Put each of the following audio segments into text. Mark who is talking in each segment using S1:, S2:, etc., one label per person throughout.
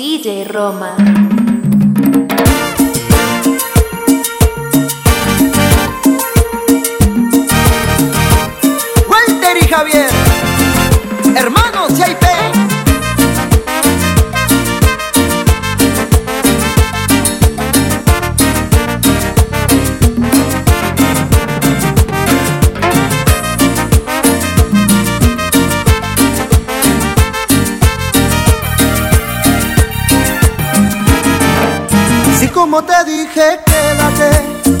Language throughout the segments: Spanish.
S1: DJ Roma.
S2: Te dije, quédate.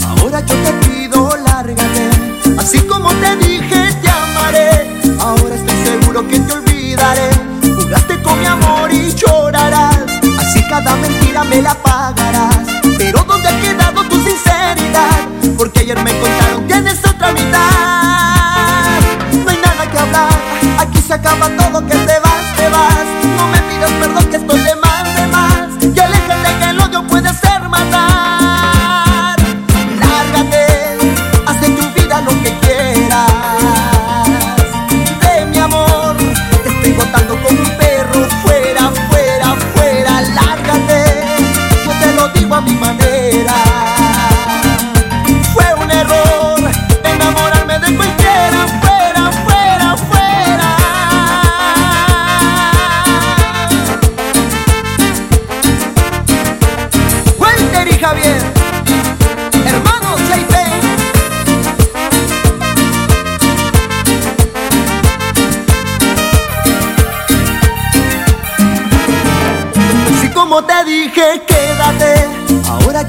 S2: Ahora yo te pido, lárgate. Así como te dije, te amaré. Ahora estoy seguro que te olvidaré. Jugaste con mi amor y llorarás. Así cada mentira me la pagarás. Pero ¿dónde ha quedado tu sinceridad? Porque ayer me contaron, tienes otra mitad. No hay nada que hablar. Aquí se acaba todo,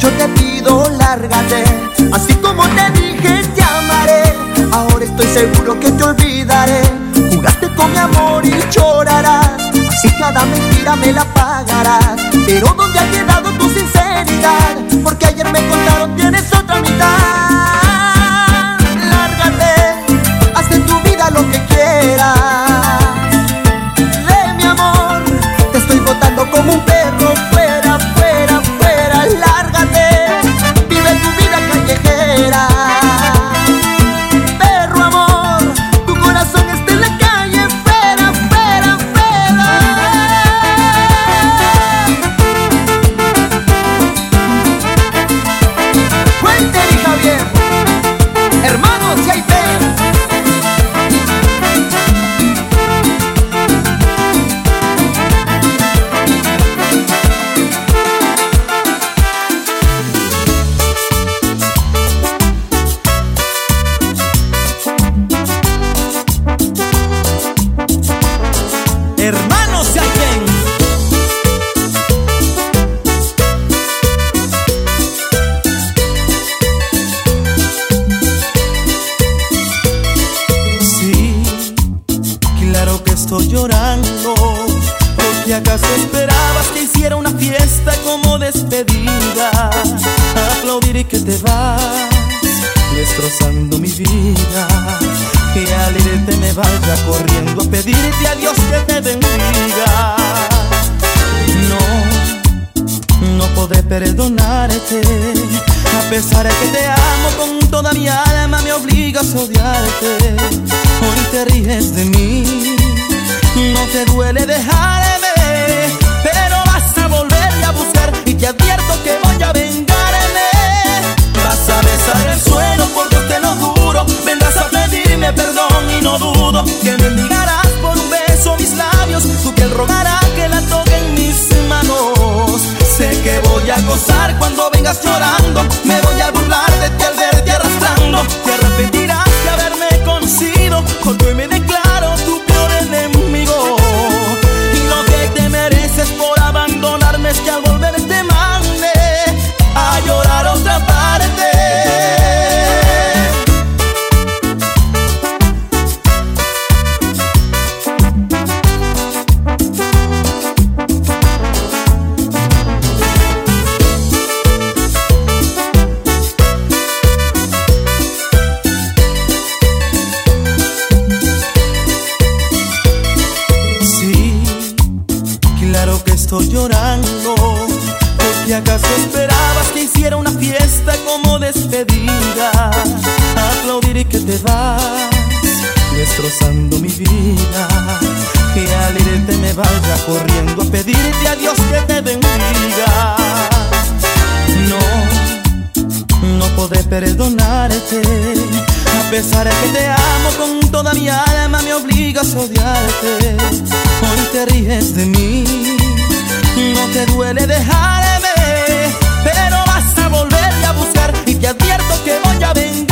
S2: yo te pido, lárgate. Así como te dije, te amaré. Ahora estoy seguro que te olvidaré. Jugaste con mi amor y llorarás. Así cada mentira me la pagarás. Pero ¿dónde ha quedado tu sinceridad? Porque ayer me contaron, tienes otra mitad. Lárgate, haz de tu vida lo que quieras de mi amor. Te estoy botando como un
S3: Porque acaso esperabas que hiciera una fiesta como despedida. Aplaudir y que te vas, destrozando mi vida. Que al irte me vaya corriendo a pedirte a Dios que te bendiga. No, no podré perdonarte. A pesar de que te amo con toda mi alma, me obligas a odiarte. Hoy te ríes de mí, no te duele dejarme, pero vas a volverme a buscar y te advierto que voy a vengarme. Vas a besar el suelo por Dios te lo juro, vendrás a pedirme perdón y no dudo que me enviarás por un beso mis labios, tu piel rogará que la toque en mis manos. Sé que voy a gozar cuando vengas llorando, me voy a burlar de ti al verte te vas, destrozando mi vida. Que al irte me vaya corriendo a
S4: pedirte a Dios que te bendiga. No, no podré perdonarte. A pesar de que te amo con toda mi alma, me obligas a odiarte. Hoy te ríes de mí, no te duele dejarme, pero vas a volverme a buscar y te advierto que voy a vengarme.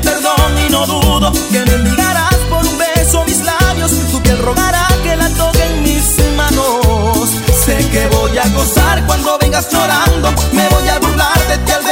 S4: Perdón y no dudo que me enviarás por un beso mis labios, tu piel rogará que la toque en mis manos. Sé que voy a gozar cuando vengas llorando, me voy a burlar de ti al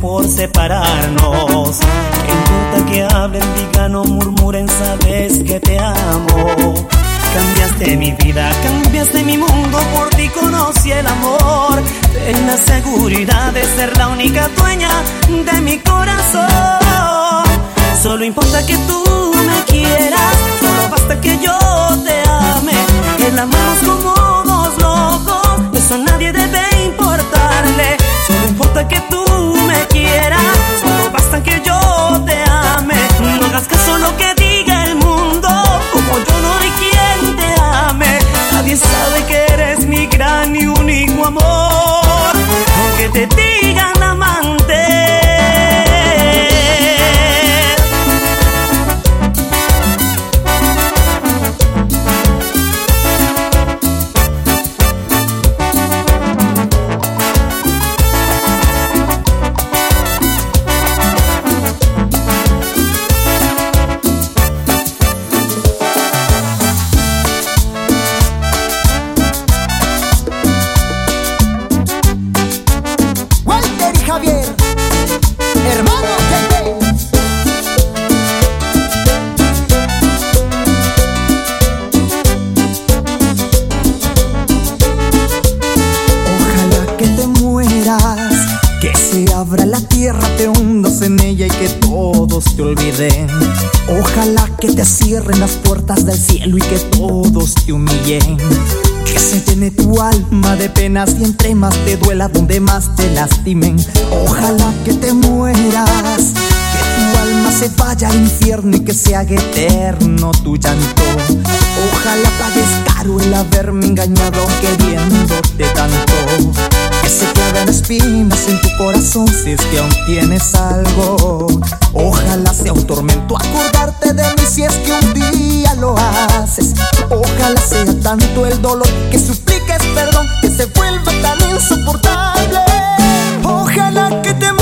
S4: por separarnos. ¿Qué importa que hablen, digan o murmuren, sabes que te amo. Cambiaste mi vida, cambiaste mi mundo, por ti conocí el amor. Ten la seguridad de ser la única dueña de mi corazón. Solo importa que tú me quieras, solo basta que yo te ame. El amamos como dos locos, eso a nadie debe importarle. Solo importa que tú me quieras, solo basta que yo te ame. No hagas caso lo que diga el mundo, como yo no hay quien te ame. Nadie sabe que eres mi gran y único amor, aunque te digan amante.
S2: Cierren las puertas del cielo y que todos te humillen. Que se llene tu alma de penas y entre más te duela, donde más te lastimen. Ojalá que te mueras, alma se vaya al infierno y que se haga eterno tu llanto. Ojalá pagues caro el haberme engañado queriéndote tanto. Que se claven espinas en tu corazón si es que aún tienes algo. Ojalá sea un tormento acordarte de mí si es que un día lo haces. Ojalá sea tanto el dolor que supliques perdón que se vuelva tan insoportable. Ojalá que te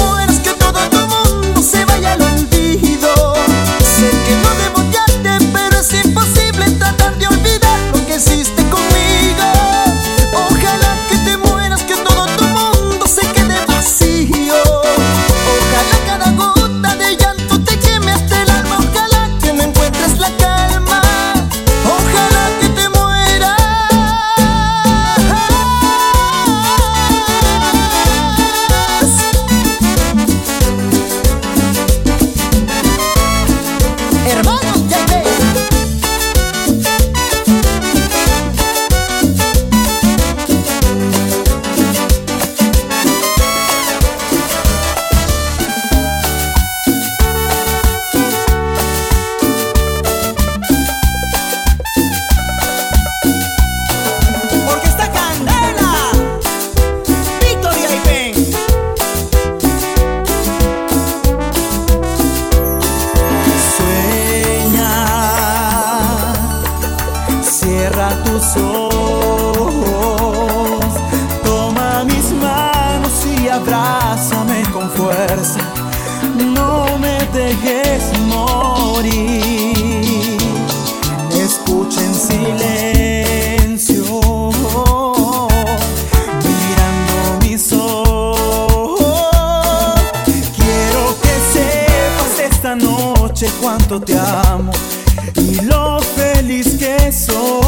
S3: Toma mis manos y abrázame con fuerza. No me dejes morir. Escucha en silencio, mirando mis ojos. Quiero que sepas esta noche cuánto te amo y lo feliz que soy.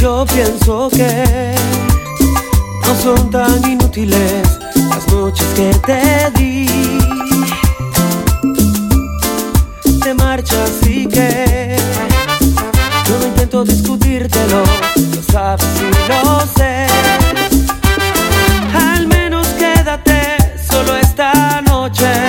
S3: Yo
S5: pienso que no son tan inútiles las noches que te di. Te marchas y que no me momento discutírtelo, lo sabes y lo sé. Al menos quédate solo esta noche.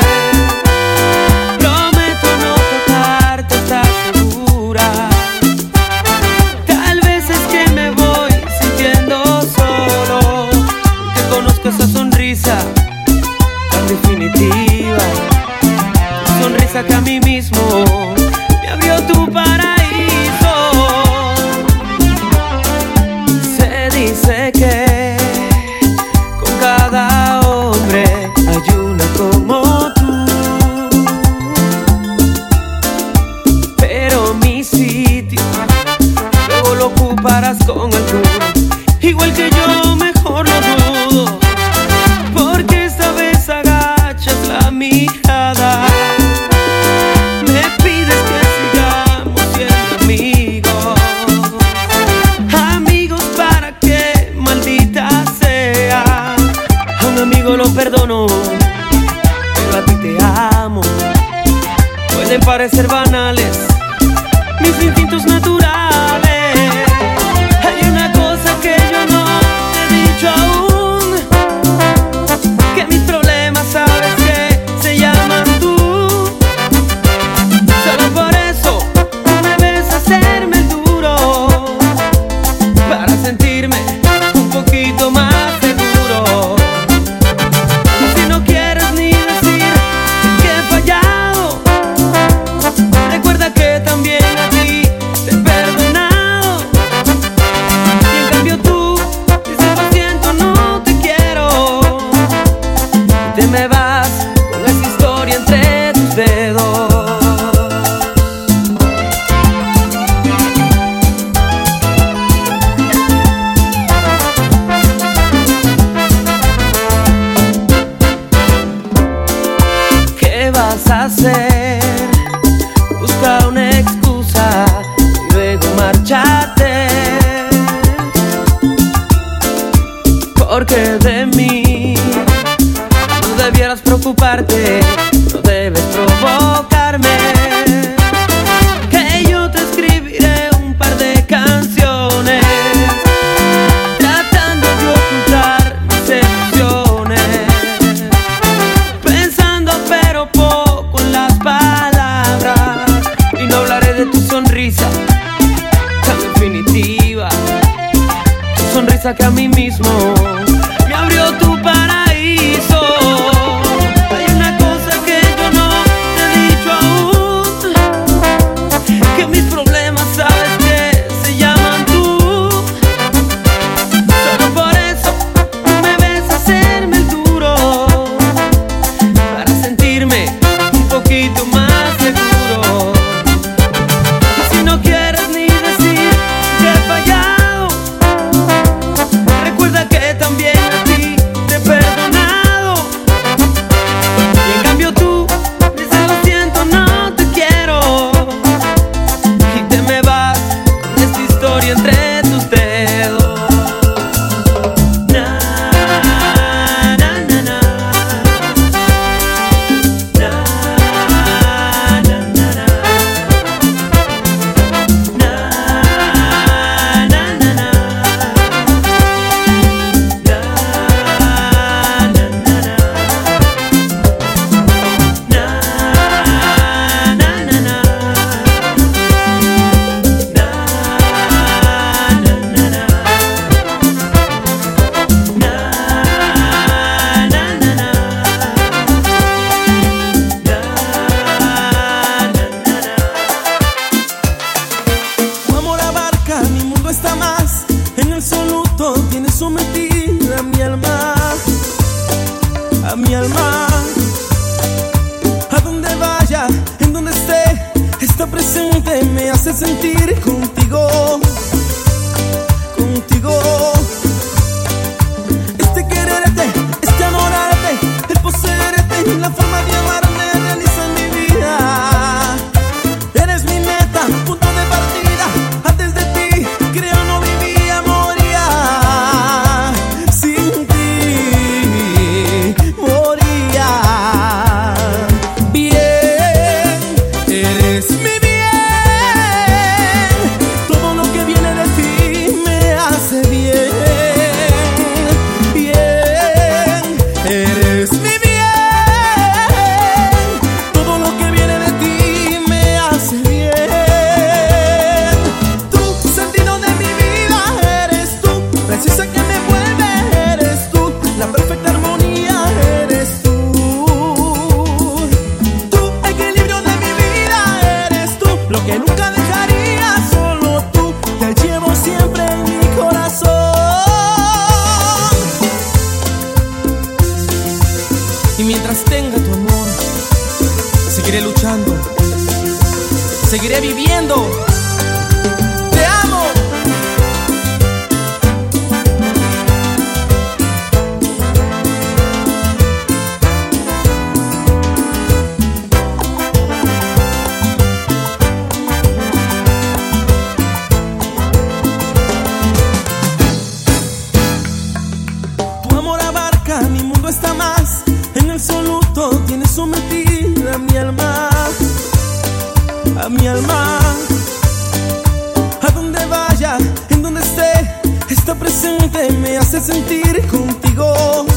S3: Contigo, contigo.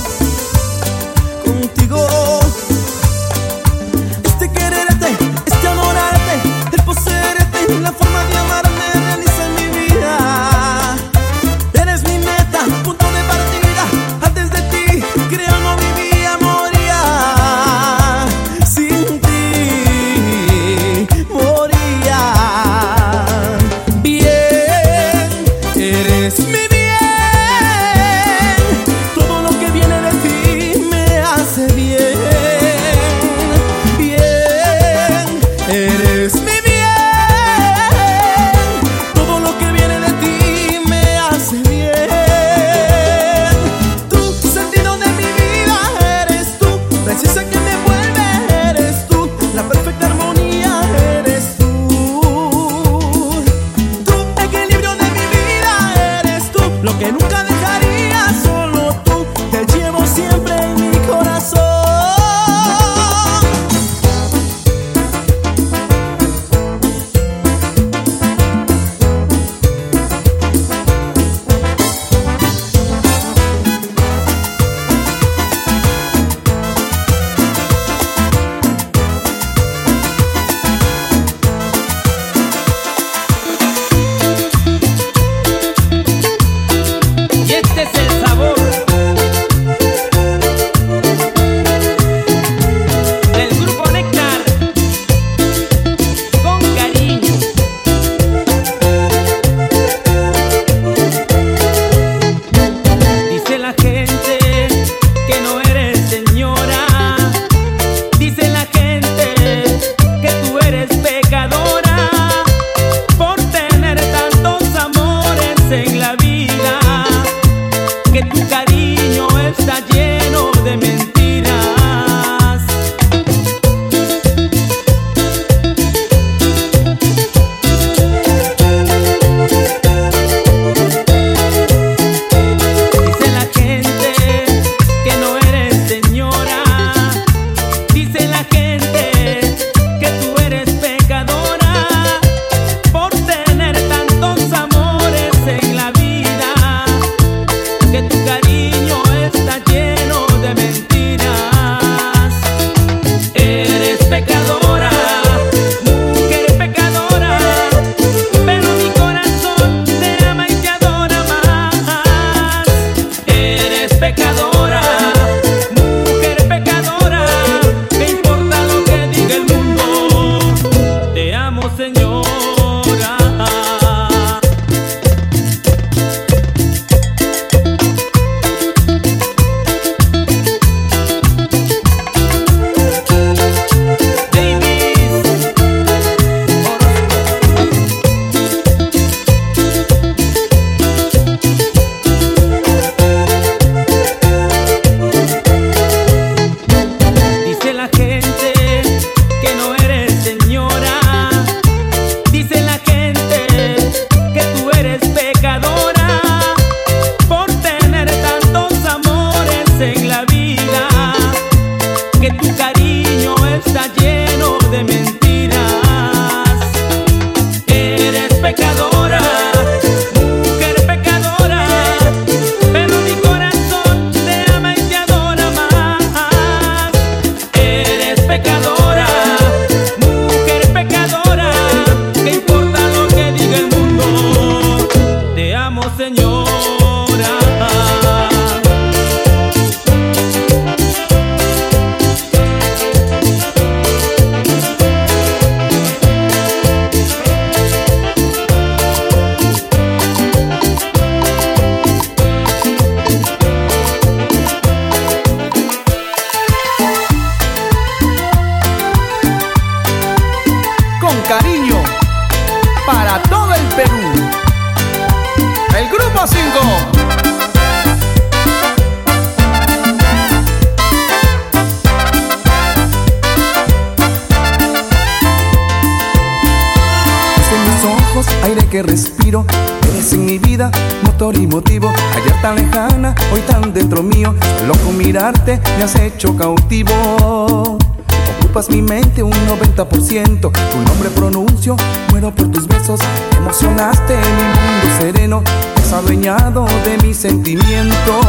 S6: Emocionaste mi mundo sereno. Has adueñado de mis sentimientos.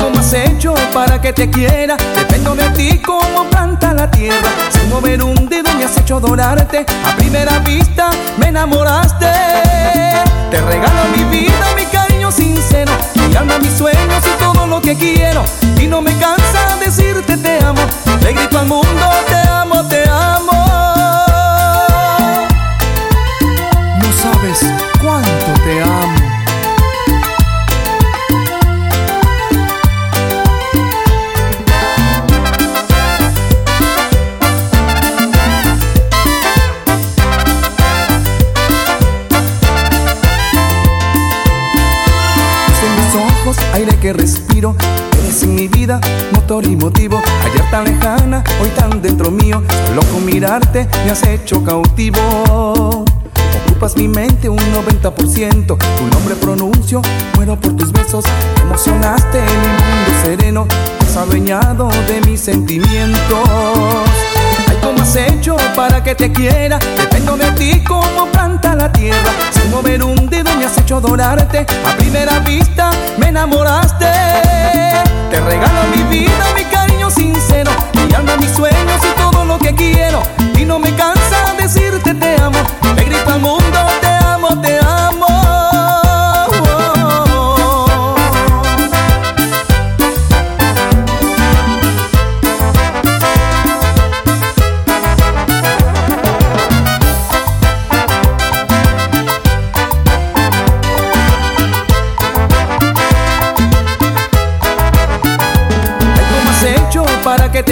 S6: ¿Cómo has hecho para que te quiera? Dependo de ti como planta la tierra. Sin mover un dedo me has hecho adorarte. A primera vista me enamoraste. Te regalo mi vida, mi cariño sincero. Mi alma, mis sueños y todo lo que quiero. Y no me cansa decirte te amo. Le grito al mundo, te amo, te amo. Aire que respiro. Eres en mi vida, motor y motivo. Ayer tan lejana, hoy tan dentro mío. Loco mirarte, me has hecho cautivo. Ocupas mi mente un 90%. Tu nombre pronuncio, muero por tus besos. Emocionaste mi mundo sereno. Has adueñado de mis sentimientos. ¿Cómo has hecho para que te quiera? Dependo de ti como planta la tierra. Sin mover un dedo me has hecho adorarte. A primera vista me enamoraste. Te regalo mi vida, mi cariño sincero. Mi alma, mis sueños y todo lo que quiero. Y no me cansa decirte te amo. Me grita al mundo,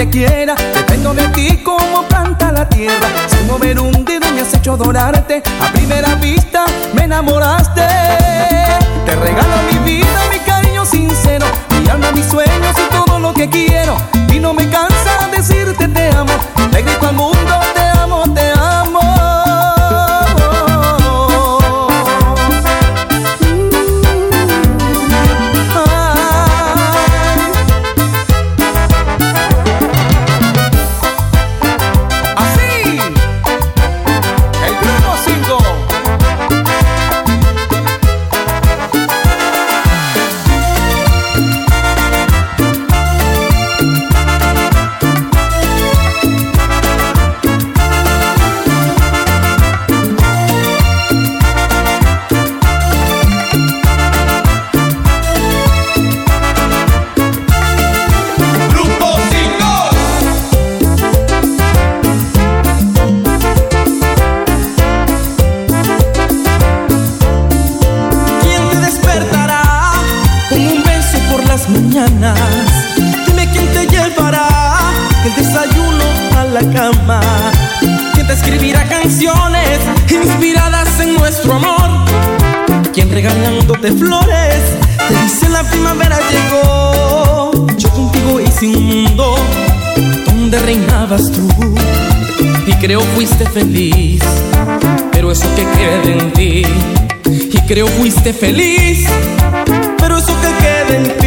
S6: quiera. Dependo de ti como planta la tierra. Sin mover un dedo me has hecho adorarte. A primera vista me enamoraste.
S3: De flores. Te dice la primavera llegó. Yo contigo hice un mundo donde reinabas tú. Y creo fuiste feliz, pero eso que queda en ti. Y creo fuiste feliz, pero eso que queda en ti.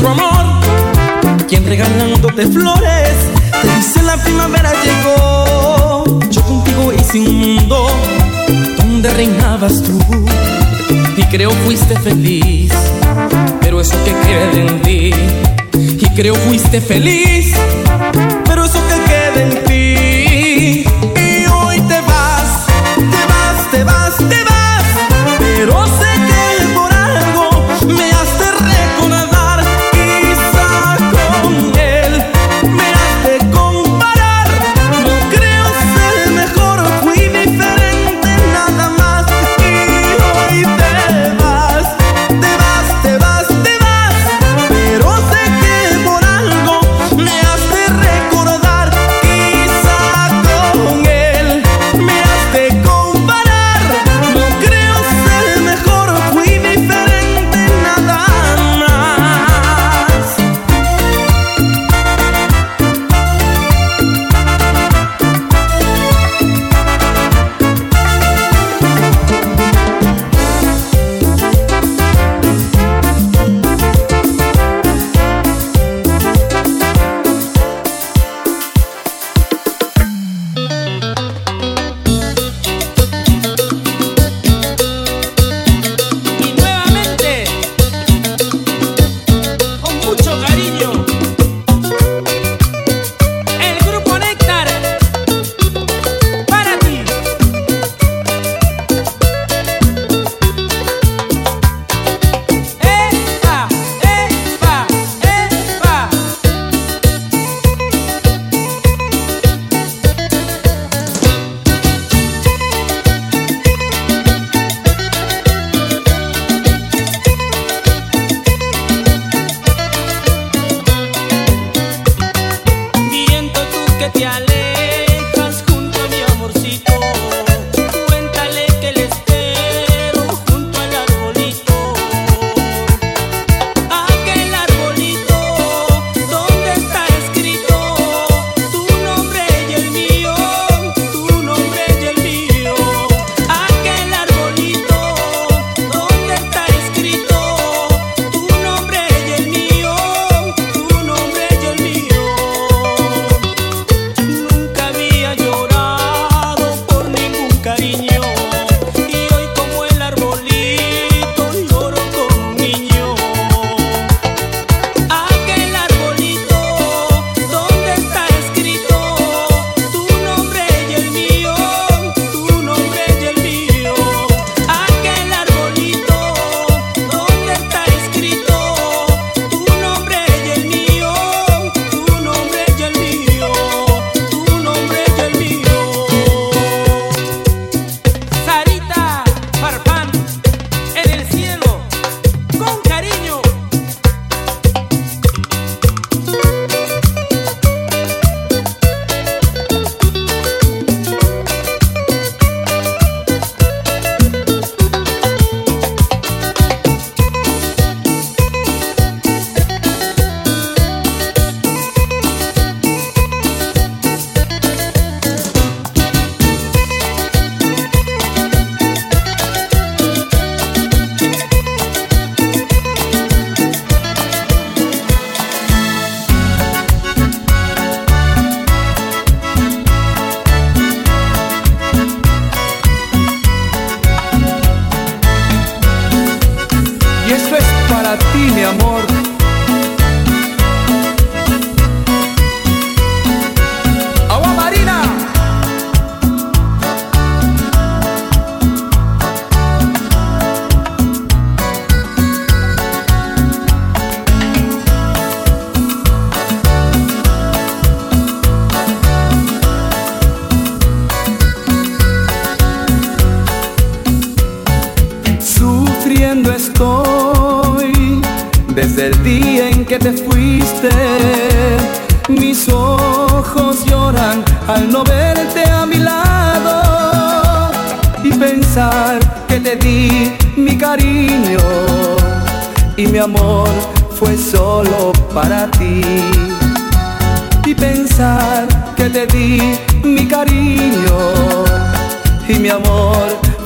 S3: nuestro amor, quien regalándote flores te dice la primavera llegó. Yo contigo hice un mundo donde reinabas tú. Y creo fuiste feliz, pero eso que queda en ti. Y creo fuiste feliz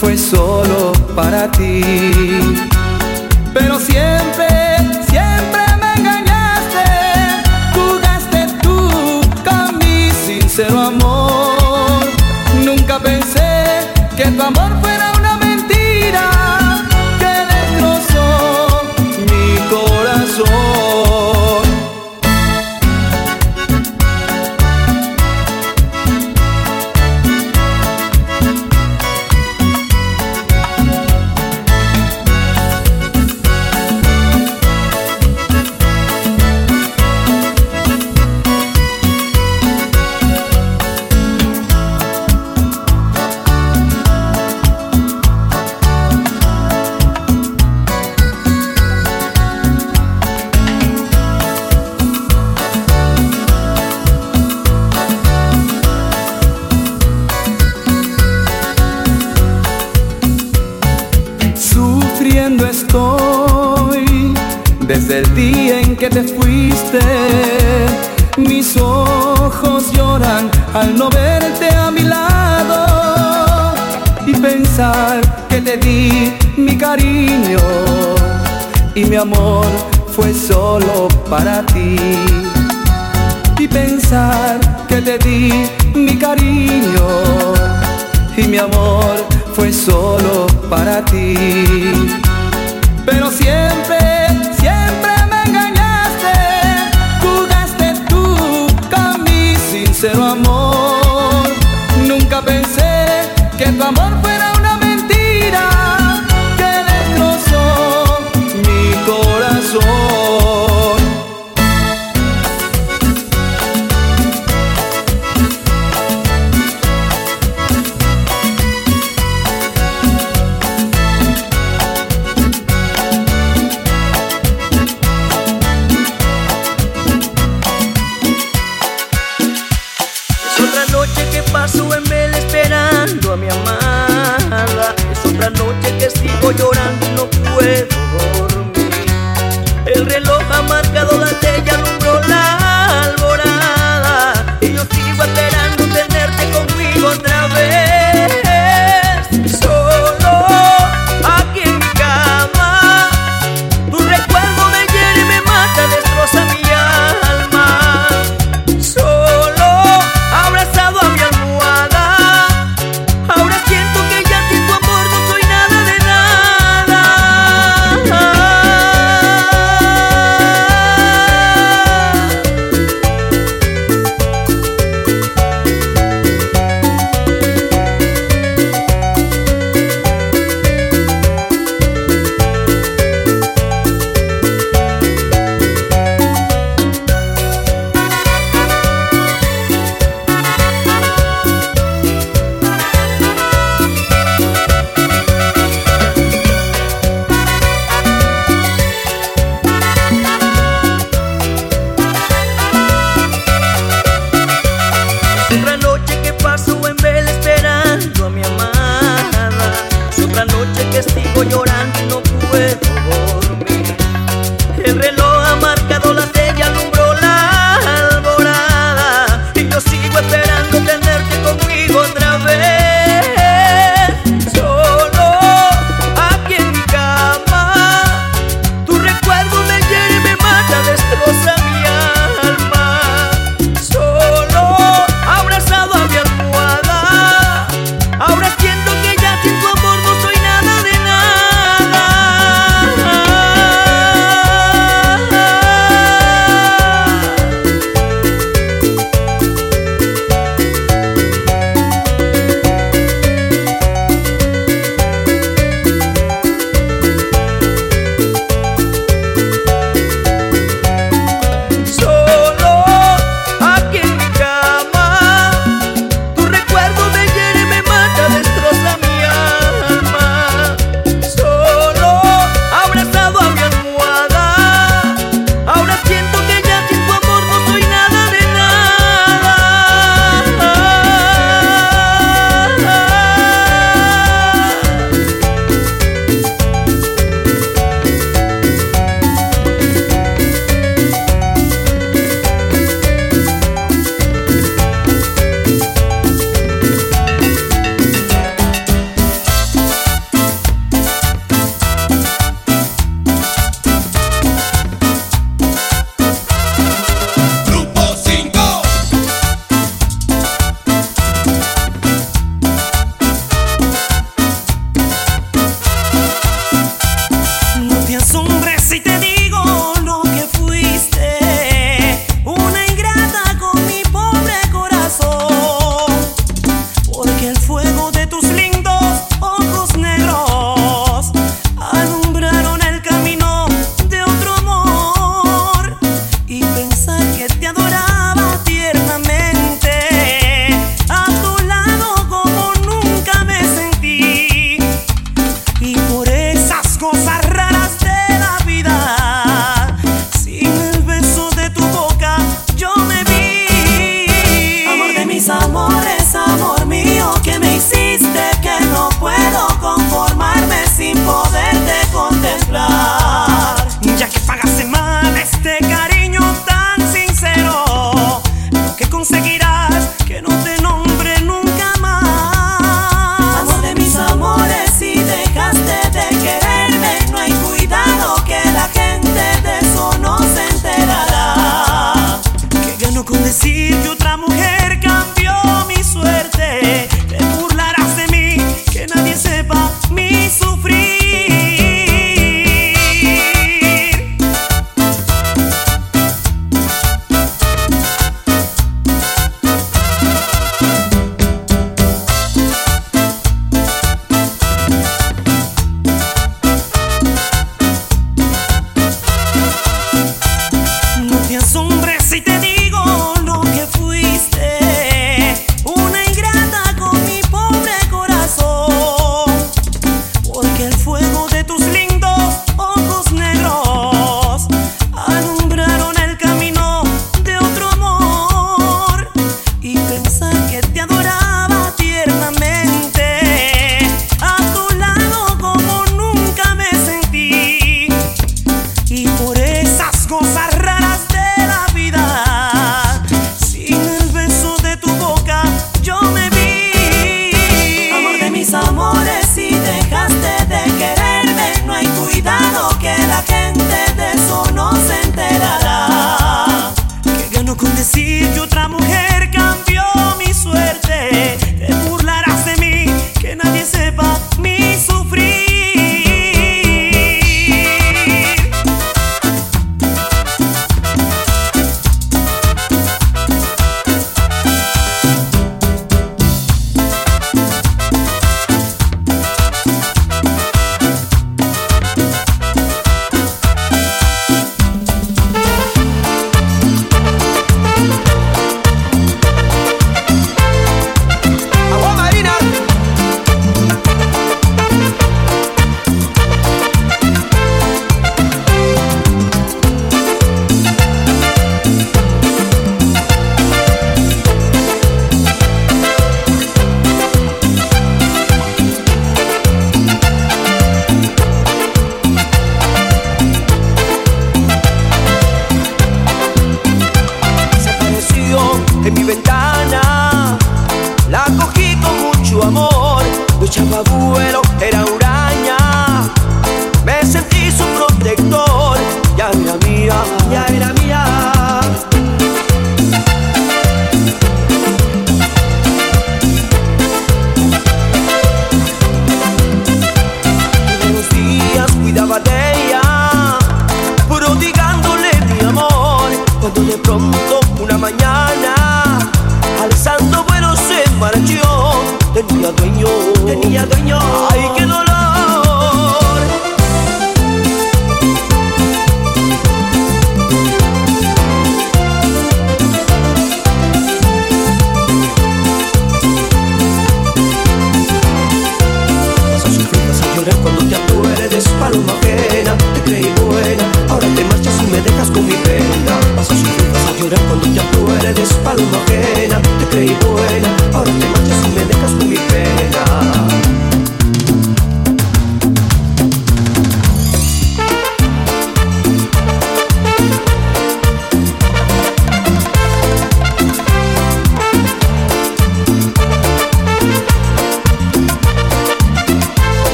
S7: fue solo para ti.
S6: Pero siempre, siempre me engañaste, jugaste tú con mi sincero amor. Amor fue solo para ti. Y pensar que te di mi cariño y mi amor fue solo para ti. Pero siempre sincero amor.